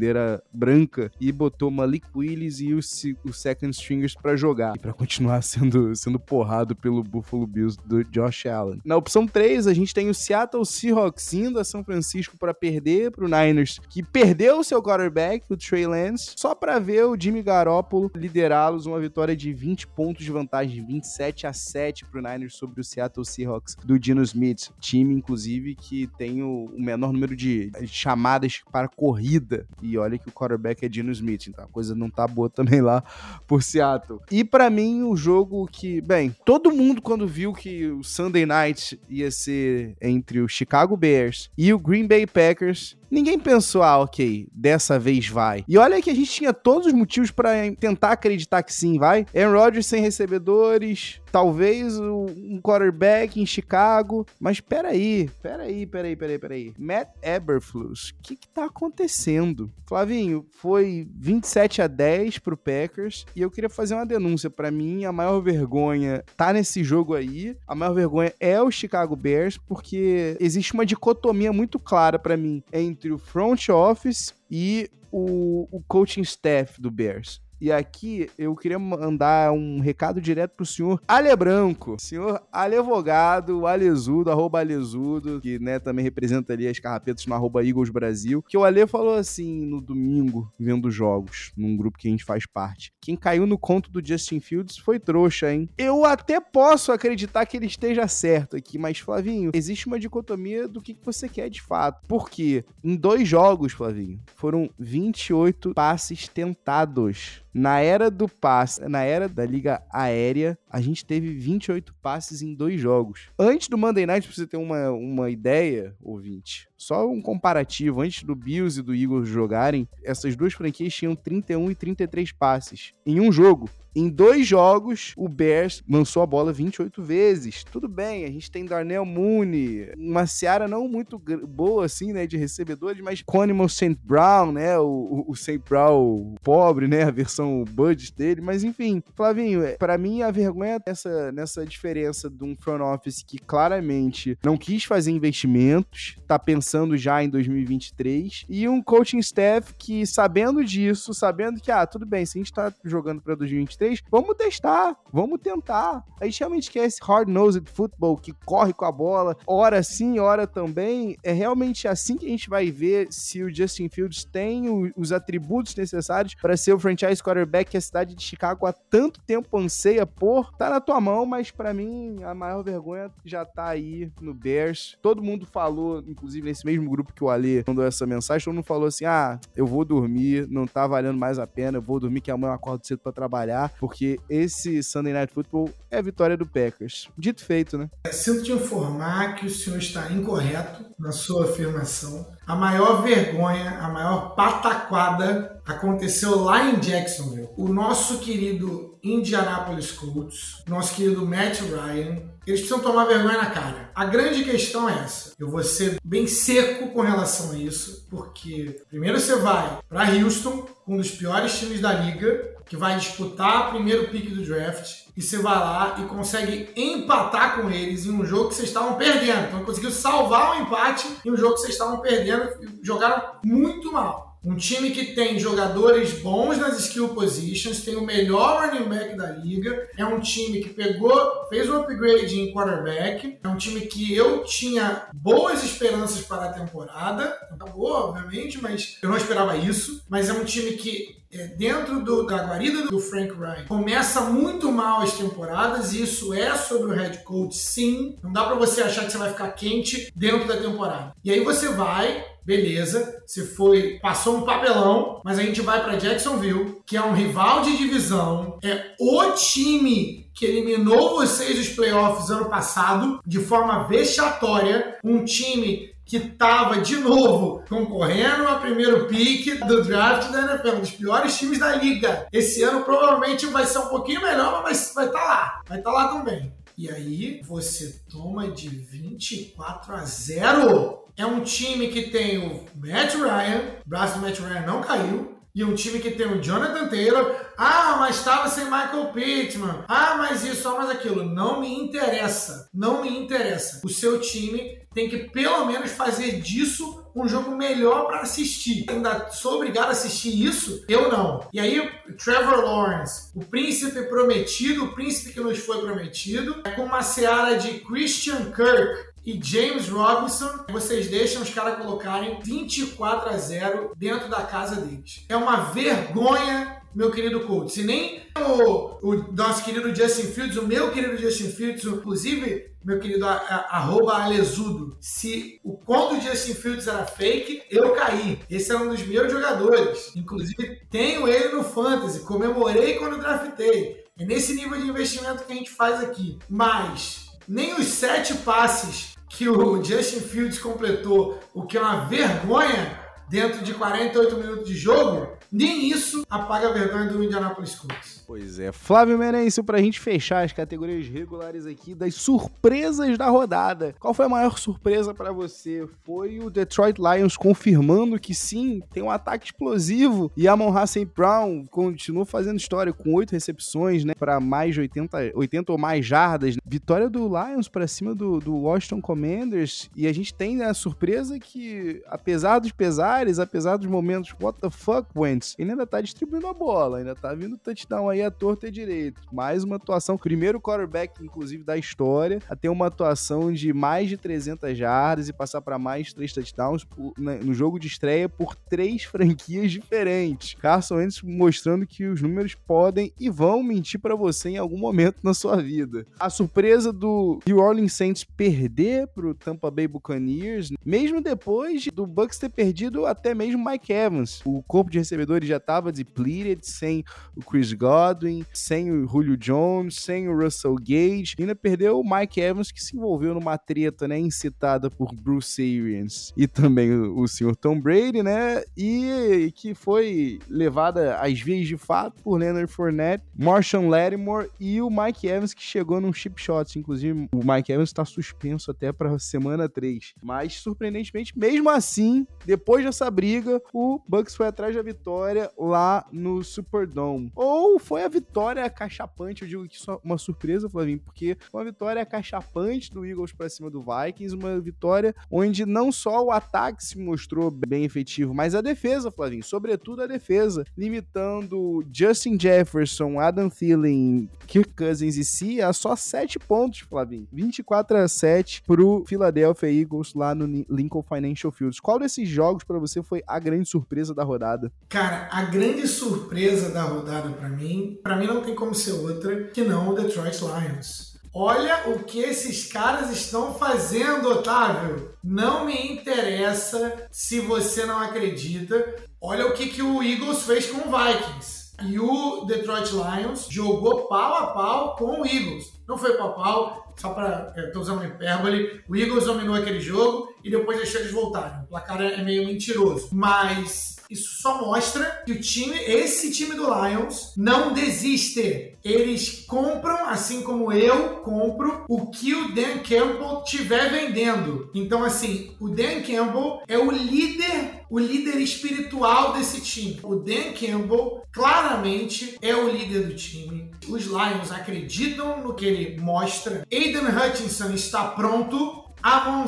branca e botou Malik Willis e os, os second stringers para jogar e para continuar sendo, sendo porrado pelo Buffalo Bills do Josh Allen. Na opção 3, a gente tem o Seattle Seahawks indo a São Francisco para perder pro Niners, que perdeu o seu quarterback, o Trey Lance, só para ver o Jimmy Garoppolo liderá-los uma vitória de 20 pontos de vantagem, 27 a 7 pro Niners sobre o Seattle Seahawks do Dino Smith, time inclusive que tem o menor número de chamadas para corrida. E olha que o quarterback é Dino Smith, então a coisa não tá boa também lá por Seattle. E para mim, o jogo que, bem, todo mundo quando viu que o Sunday Night ia ser entre o Chicago Bears e o Green Bay Packers, Ninguém pensou, ah, ok, dessa vez vai. E olha que a gente tinha todos os motivos para tentar acreditar que sim, vai. Aaron Rodgers sem recebedores, talvez um quarterback em Chicago. Mas peraí, peraí, peraí, peraí, peraí. Matt Eberflus, o que que tá acontecendo? Flavinho, foi 27 a 10 pro Packers e eu queria fazer uma denúncia. para mim, a maior vergonha tá nesse jogo aí. A maior vergonha é o Chicago Bears, porque existe uma dicotomia muito clara para mim entre o front office e o, o coaching staff do Bears. E aqui eu queria mandar um recado direto pro senhor Ale Branco, senhor Alevogado, Alezudo, arroba Alezudo, que né, também representa ali as carrapetas no arroba Eagles Brasil, que o Ale falou assim no domingo, vendo jogos, num grupo que a gente faz parte. Quem caiu no conto do Justin Fields foi trouxa, hein? Eu até posso acreditar que ele esteja certo aqui, mas Flavinho, existe uma dicotomia do que você quer de fato. Porque em dois jogos, Flavinho, foram 28 passes tentados. Na era do passe, na era da liga aérea, a gente teve 28 passes em dois jogos. Antes do Monday Night, pra você ter uma, uma ideia, ouvinte, só um comparativo, antes do Bills e do Eagles jogarem, essas duas franquias tinham 31 e 33 passes em um jogo. Em dois jogos, o Bears lançou a bola 28 vezes. Tudo bem, a gente tem Darnell Mooney, uma seara não muito boa, assim, né, de recebedores, mas Coneman St. Brown, né, o, o St. Brown pobre, né, a versão budget dele, mas enfim, Flavinho, é, para mim a vergonha é essa, nessa diferença de um front office que claramente não quis fazer investimentos, tá pensando já em 2023, e um coaching staff que, sabendo disso, sabendo que, ah, tudo bem, se a gente tá jogando pra 2023, vamos testar, vamos tentar. A gente realmente quer esse hard-nosed football que corre com a bola, hora sim, hora também. É realmente assim que a gente vai ver se o Justin Fields tem o, os atributos necessários para ser o franchise quarterback que a cidade de Chicago há tanto tempo anseia por. Tá na tua mão, mas para mim a maior vergonha já tá aí no Bears. Todo mundo falou, inclusive nesse mesmo grupo que o Ale mandou essa mensagem, todo mundo falou assim: ah, eu vou dormir, não tá valendo mais a pena, eu vou dormir que amanhã eu acordo cedo para trabalhar porque esse Sunday Night Football é a vitória do Packers. Dito feito, né? Sinto te informar que o senhor está incorreto na sua afirmação. A maior vergonha, a maior pataquada aconteceu lá em Jacksonville. O nosso querido Indianapolis Colts, nosso querido Matt Ryan, eles precisam tomar vergonha na cara. A grande questão é essa. Eu vou ser bem seco com relação a isso, porque primeiro você vai para Houston, um dos piores times da liga, que vai disputar o primeiro pick do draft, e você vai lá e consegue empatar com eles em um jogo que vocês estavam perdendo. Então conseguiu salvar o um empate em um jogo que vocês estavam perdendo e jogaram muito mal. Um time que tem jogadores bons nas skill positions, tem o melhor running back da liga, é um time que pegou, fez um upgrade em quarterback, é um time que eu tinha boas esperanças para a temporada, acabou, obviamente, mas eu não esperava isso, mas é um time que é, dentro do, da guarida do Frank Ryan começa muito mal as temporadas e isso é sobre o head coach, sim. Não dá para você achar que você vai ficar quente dentro da temporada. E aí você vai beleza, você foi, passou um papelão, mas a gente vai para Jacksonville, que é um rival de divisão, é o time que eliminou vocês dos playoffs ano passado de forma vexatória, um time que estava de novo concorrendo ao primeiro pick do draft da NFL, um dos piores times da liga. Esse ano provavelmente vai ser um pouquinho melhor, mas vai estar tá lá. Vai estar tá lá também. E aí você toma de 24 a 0. É um time que tem o Matt Ryan, o braço do Matt Ryan não caiu, e um time que tem o Jonathan Taylor. Ah, mas estava sem Michael Pittman. Ah, mas isso, ah, mas aquilo. Não me interessa. Não me interessa. O seu time tem que pelo menos fazer disso um jogo melhor para assistir. Ainda sou obrigado a assistir isso? Eu não. E aí, Trevor Lawrence, o príncipe prometido, o príncipe que nos foi prometido, é com uma seara de Christian Kirk, e James Robinson, vocês deixam os caras colocarem 24 a 0 dentro da casa deles. É uma vergonha, meu querido Colts. Se nem o, o, nosso querido Justin Fields, o meu querido Justin Fields, inclusive, meu querido a, a, arroba Alesudo, se o conto do Justin Fields era fake, eu caí. Esse é um dos meus jogadores. Inclusive, tenho ele no Fantasy, comemorei quando draftei. É nesse nível de investimento que a gente faz aqui. Mas nem os sete passes que o Justin Fields completou, o que é uma vergonha dentro de 48 minutos de jogo, nem isso apaga a vergonha do Indianapolis Colts. Pois é. Flávio Merencio, pra gente fechar as categorias regulares aqui das surpresas da rodada. Qual foi a maior surpresa para você? Foi o Detroit Lions confirmando que sim, tem um ataque explosivo e Amon Hassan Brown continua fazendo história com oito recepções, né, para mais de 80, 80 ou mais jardas. Vitória do Lions para cima do, do Washington Commanders e a gente tem né, a surpresa que, apesar dos pesares, apesar dos momentos what the fuck, Wentz, ele ainda tá distribuindo a bola, ainda tá vindo touchdown aí a torta é direito. Mais uma atuação, primeiro quarterback, inclusive, da história, a ter uma atuação de mais de 300 jardas e passar para mais três touchdowns por, né, no jogo de estreia por três franquias diferentes. Carson Wentz mostrando que os números podem e vão mentir para você em algum momento na sua vida. A surpresa do New Orleans Saints perder pro Tampa Bay Buccaneers, mesmo depois do Bucks ter perdido até mesmo Mike Evans. O corpo de recebedores já estava depleted, sem o Chris God, Godwin, sem o Julio Jones, sem o Russell Gage, ainda perdeu o Mike Evans, que se envolveu numa treta, né, incitada por Bruce Arians e também o, o senhor Tom Brady, né, e que foi levada às vias de fato por Leonard Fournette, Marshall Lattimore e o Mike Evans, que chegou num chip shot. Inclusive, o Mike Evans está suspenso até para semana 3. Mas, surpreendentemente, mesmo assim, depois dessa briga, o Bucks foi atrás da vitória lá no Superdome. Ou foi a vitória cachapante, eu digo que só uma surpresa, Flavinho, porque uma vitória cachapante do Eagles para cima do Vikings, uma vitória onde não só o ataque se mostrou bem efetivo, mas a defesa, Flavinho, sobretudo a defesa, limitando Justin Jefferson, Adam Thielen, Kirk Cousins e si a só 7 pontos, Flavinho. 24 a 7 pro Philadelphia Eagles lá no Lincoln Financial Fields. Qual desses jogos para você foi a grande surpresa da rodada? Cara, a grande surpresa da rodada para mim para mim não tem como ser outra que não o Detroit Lions. Olha o que esses caras estão fazendo, Otávio. Não me interessa se você não acredita. Olha o que, que o Eagles fez com o Vikings. E o Detroit Lions jogou pau a pau com o Eagles. Não foi pau a pau, só para. Estou usando uma hipérbole. O Eagles dominou aquele jogo e depois deixou eles voltarem. O placar é meio mentiroso. Mas isso só mostra que o time, esse time do Lions, não desiste. Eles compram, assim como eu compro, o que o Dan Campbell tiver vendendo. Então, assim, o Dan Campbell é o líder, o líder espiritual desse time. O Dan Campbell claramente é o líder do time. Os Lions acreditam no que ele mostra. Aiden Hutchinson está pronto Amon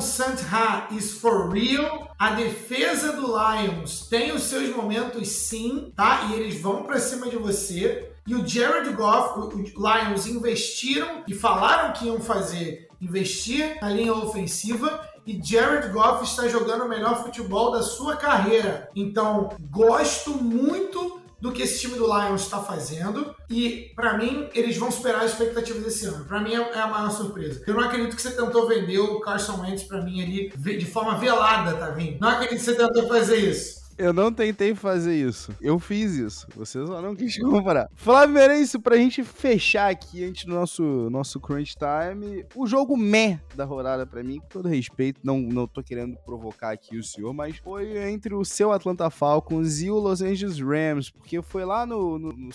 Ha is for real. A defesa do Lions tem os seus momentos sim, tá? E eles vão para cima de você. E o Jared Goff, o Lions investiram e falaram que iam fazer investir na linha ofensiva e Jared Goff está jogando o melhor futebol da sua carreira. Então, gosto muito do que esse time do Lions está fazendo. E, para mim, eles vão superar as expectativas desse ano. Para mim, é a maior surpresa. Eu não acredito que você tentou vender o Carson Wentz para mim ali de forma velada, tá vindo? Não acredito que você tentou fazer isso. Eu não tentei fazer isso. Eu fiz isso. Você só não quis comprar. Flávio Merencio, pra gente fechar aqui antes do nosso, nosso crunch time, o jogo meh da rodada pra mim, com todo respeito, não, não tô querendo provocar aqui o senhor, mas foi entre o seu Atlanta Falcons e o Los Angeles Rams, porque foi lá no, no, no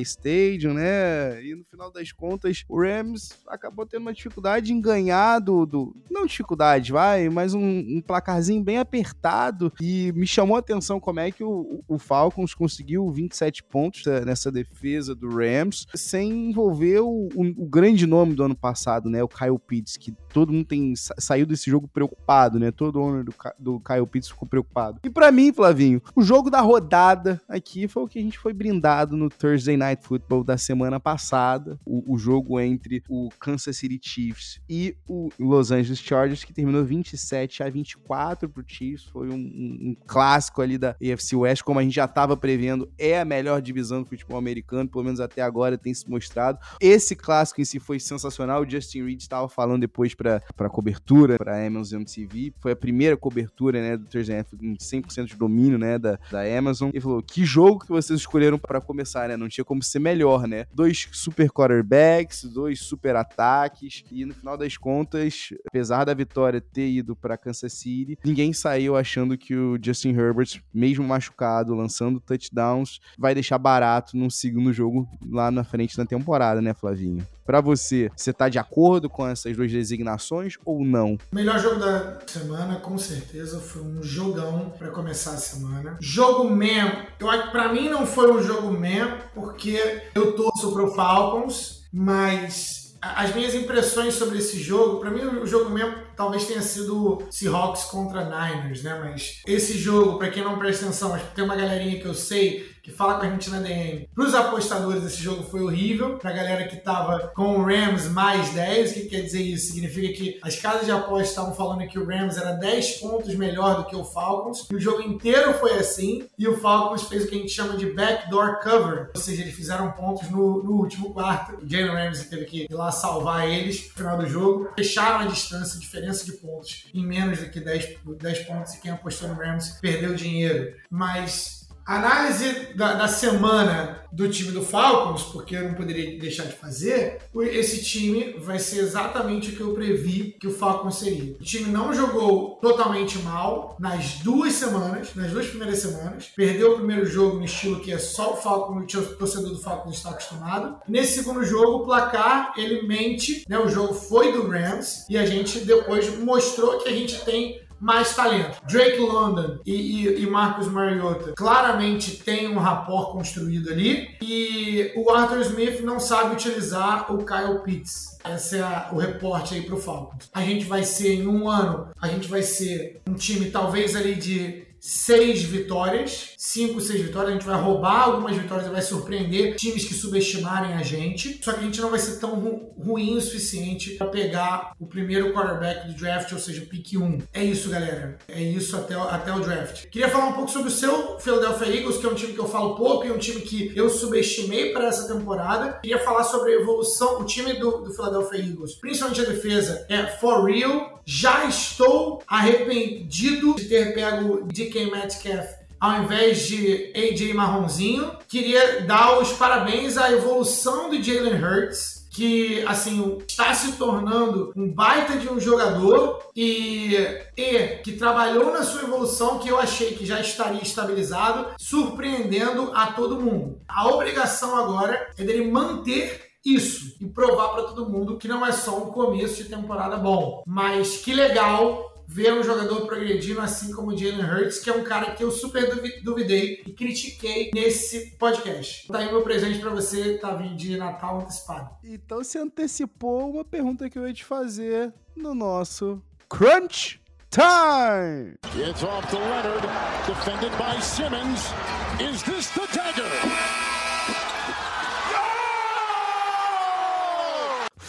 Stadium, né? E no final das contas, o Rams acabou tendo uma dificuldade em ganhar do. do não dificuldade, vai, mas um, um placarzinho bem apertado. E me chamou a atenção como é que o, o Falcons conseguiu 27 pontos né, nessa defesa do Rams, sem envolver o, o, o, grande nome do ano passado, né? O Kyle Pitts, que todo mundo tem saiu desse jogo preocupado, né? Todo owner do, do Kyle Pitts ficou preocupado. E para mim, Flavinho, o jogo da rodada aqui foi o que a gente foi brindado no Thursday Night Football da semana passada. O, o jogo entre o Kansas City Chiefs e o Los Angeles Chargers, que terminou 27 a 24 pro Chiefs. Foi um, um, um clássico ali da AFC West, como a gente já estava prevendo, é a melhor divisão do futebol americano, pelo menos até agora tem se mostrado. Esse clássico em si foi sensacional. O Justin Reed estava falando depois para cobertura, para Amazon MTV. Foi a primeira cobertura, né, do Thursday Night, em 100% de domínio, né, da, da Amazon. E falou: que jogo que vocês escolheram para começar, né? Não tinha como ser melhor, né? Dois super quarterbacks, dois super ataques. E no final das contas, apesar da vitória ter ido para Kansas City, ninguém saiu achando que o Justin Herbert, mesmo machucado, lançando touchdowns, vai deixar barato num segundo jogo lá na frente da temporada, né, Flavinho? Para você, você tá de acordo com essas duas designações ou não? Melhor jogo da semana, com certeza, foi um jogão para começar a semana. Jogo mesmo, eu para mim não foi um jogo mesmo, porque eu torço pro Falcons, mas as minhas impressões sobre esse jogo, para mim o jogo mesmo talvez tenha sido Seahawks contra Niners, né? Mas esse jogo, para quem não presta atenção, mas tem uma galerinha que eu sei que fala com a gente na DM. Para os apostadores, esse jogo foi horrível. Para a galera que tava com o Rams mais 10, o que quer dizer isso? Significa que as casas de apostas estavam falando que o Rams era 10 pontos melhor do que o Falcons. E o jogo inteiro foi assim. E o Falcons fez o que a gente chama de backdoor cover. Ou seja, eles fizeram pontos no, no último quarto. O Jalen Ramsey teve que ir lá salvar eles no final do jogo. Fecharam a distância, a diferença de pontos em menos do que 10, 10 pontos. E quem apostou no Rams perdeu dinheiro. Mas Análise da, da, semana do time do Falcons, porque eu não poderia deixar de fazer, esse time vai ser exatamente o que eu previ que o Falcons seria. O time não jogou totalmente mal nas duas semanas, nas duas primeiras semanas. Perdeu o primeiro jogo no estilo que é só o Falcons, o torcedor do Falcons está acostumado. Nesse segundo jogo, o placar, ele mente, né? O jogo foi do Rams e a gente depois mostrou que a gente tem mais talento. Drake London e, e, e Mariota claramente têm um rapport construído ali. E o Arthur Smith não sabe utilizar o Kyle Pitts. Esse é o reporte aí pro Falcons. A gente vai ser, em um ano, a gente vai ser um time talvez ali de seis vitórias, cinco, seis vitórias. A gente vai roubar algumas vitórias e vai surpreender times que subestimarem a gente. Só que a gente não vai ser tão ru ruim o suficiente para pegar o primeiro quarterback do draft, ou seja, pick 1. É isso, galera. É isso até, até o draft. Queria falar um pouco sobre o seu Philadelphia Eagles, que é um time que eu falo pouco e um time que eu subestimei para essa temporada. Queria falar sobre a evolução, o time do, do Philadelphia Eagles, principalmente a defesa, é for real já estou arrependido de ter pego DK Metcalf ao invés de AJ Marronzinho. Queria dar os parabéns à evolução do Jalen Hurts, que assim está se tornando um baita de um jogador e, e que trabalhou na sua evolução que eu achei que já estaria estabilizado, surpreendendo a todo mundo. A obrigação agora é dele manter isso e provar para todo mundo que não é só um começo de temporada bom, mas que legal ver um jogador progredindo assim como o Jalen Hurts, que é um cara que eu super duvidei e critiquei nesse podcast. Tá aí meu presente para você, tá vindo de Natal antecipado. Então você antecipou uma pergunta que eu ia te fazer no nosso Crunch Time! It's off to Leonard, defended by Simmons. Is this the dagger?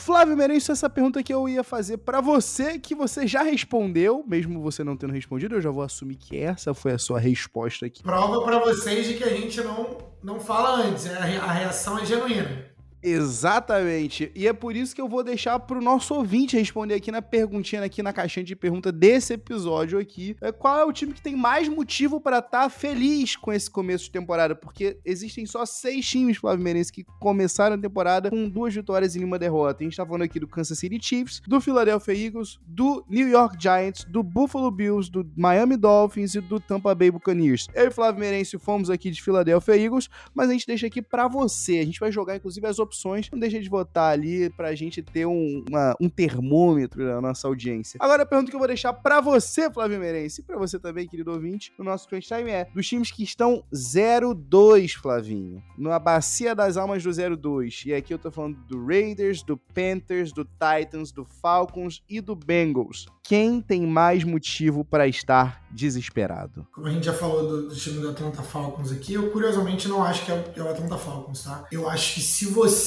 Flávio Merenço, essa pergunta que eu ia fazer para você, que você já respondeu, mesmo você não tendo respondido, eu já vou assumir que essa foi a sua resposta aqui. Prova para vocês de que a gente não, não fala antes, é, a reação é genuína. Exatamente. E é por isso que eu vou deixar pro nosso ouvinte responder aqui na perguntinha, aqui na caixinha de pergunta desse episódio aqui. É, qual é o time que tem mais motivo para estar tá feliz com esse começo de temporada? Porque existem só seis times, Flávio Meirense, que começaram a temporada com duas vitórias e uma derrota. A gente tá falando aqui do Kansas City Chiefs, do Philadelphia Eagles, do New York Giants, do Buffalo Bills, do Miami Dolphins e do Tampa Bay Buccaneers. Eu e Flávio Meirense fomos aqui de Philadelphia Eagles, mas a gente deixa aqui para você. A gente vai jogar, inclusive, as opções. Não deixa de votar ali pra gente ter um, uma, um termômetro na nossa audiência. Agora a pergunta que eu vou deixar para você, Flávio Meirense, e pra você também, querido ouvinte, no nosso Crunch Time é dos times que estão 0-2, Flavinho. Na bacia das almas do 0-2. E aqui eu tô falando do Raiders, do Panthers, do Titans, do Falcons e do Bengals. Quem tem mais motivo para estar desesperado? A gente já falou do, do time do Atlanta Falcons aqui, eu curiosamente não acho que é o, é o Atlanta Falcons, tá? Eu acho que se você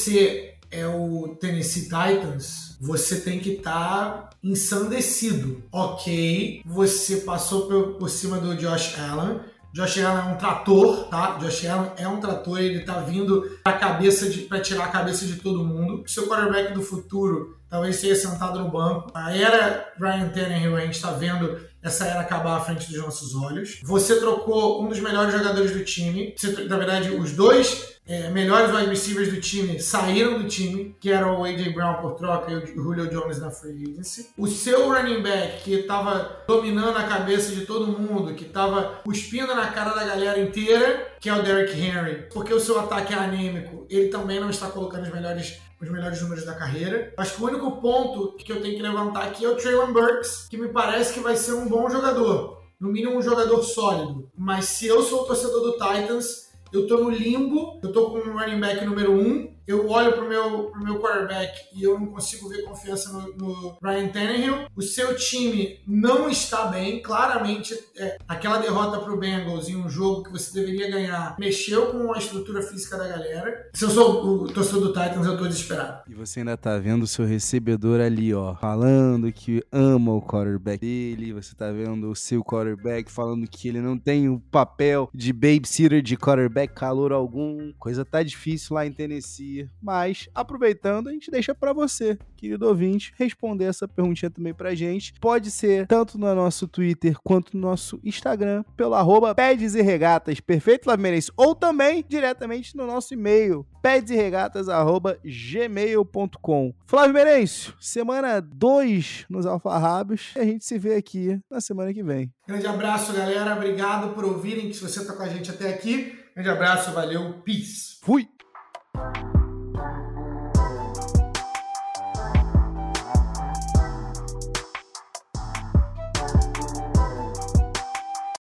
é o Tennessee Titans, você tem que estar tá ensandecido. Ok, você passou por, por cima do Josh Allen, Josh Allen é um trator, tá? Josh Allen é um trator, ele tá vindo pra cabeça de para tirar a cabeça de todo mundo. Seu quarterback do futuro talvez seja sentado no banco. A era Ryan Tannehill, a gente tá vendo essa era acabar à frente dos nossos olhos. Você trocou um dos melhores jogadores do time. Você, na verdade, os dois é, melhores wide receivers do time saíram do time, que era o A.J. Brown por troca e o Julio Jones na free agency. O seu running back, que estava dominando a cabeça de todo mundo, que estava cuspindo na cara da galera inteira, que é o Derrick Henry, porque o seu ataque é anêmico, ele também não está colocando os melhores os melhores números da carreira. Acho que o único ponto que eu tenho que levantar aqui é o Traylon Burks, que me parece que vai ser um bom jogador. No mínimo um jogador sólido. Mas se eu sou o torcedor do Titans, eu tô no limbo, eu tô com o running back número 1, um, eu olho pro meu, pro meu quarterback e eu não consigo ver confiança no, no Ryan Tannehill. O seu time não está bem, claramente é, aquela derrota pro Bengals em um jogo que você deveria ganhar mexeu com a estrutura física da galera. Se eu sou o torcedor do Titans, eu tô desesperado. E você ainda tá vendo o seu recebedor ali, ó, falando que ama o quarterback dele, você tá vendo o seu quarterback falando que ele não tem o papel de babysitter de quarterback calor algum. Coisa tá difícil lá em Tennessee mas aproveitando, a gente deixa para você, querido ouvinte, responder essa perguntinha também pra gente. Pode ser tanto no nosso Twitter quanto no nosso Instagram, pelo arroba Pedes e Regatas, perfeito, Laveirense? Ou também diretamente no nosso e-mail, pedesregatas.gmail.com. Flávio Merencio, semana 2 nos Alfarrabos. E a gente se vê aqui na semana que vem. Grande abraço, galera. Obrigado por ouvirem. Se você tá com a gente até aqui, grande abraço, valeu, peace. Fui!